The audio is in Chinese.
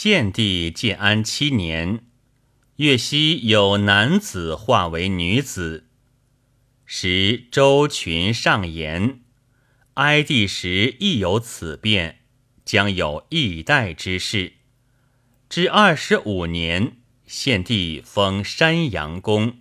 献帝建安七年，越西有男子化为女子，时周群上言，哀帝时亦有此变，将有易代之事。至二十五年，献帝封山阳公。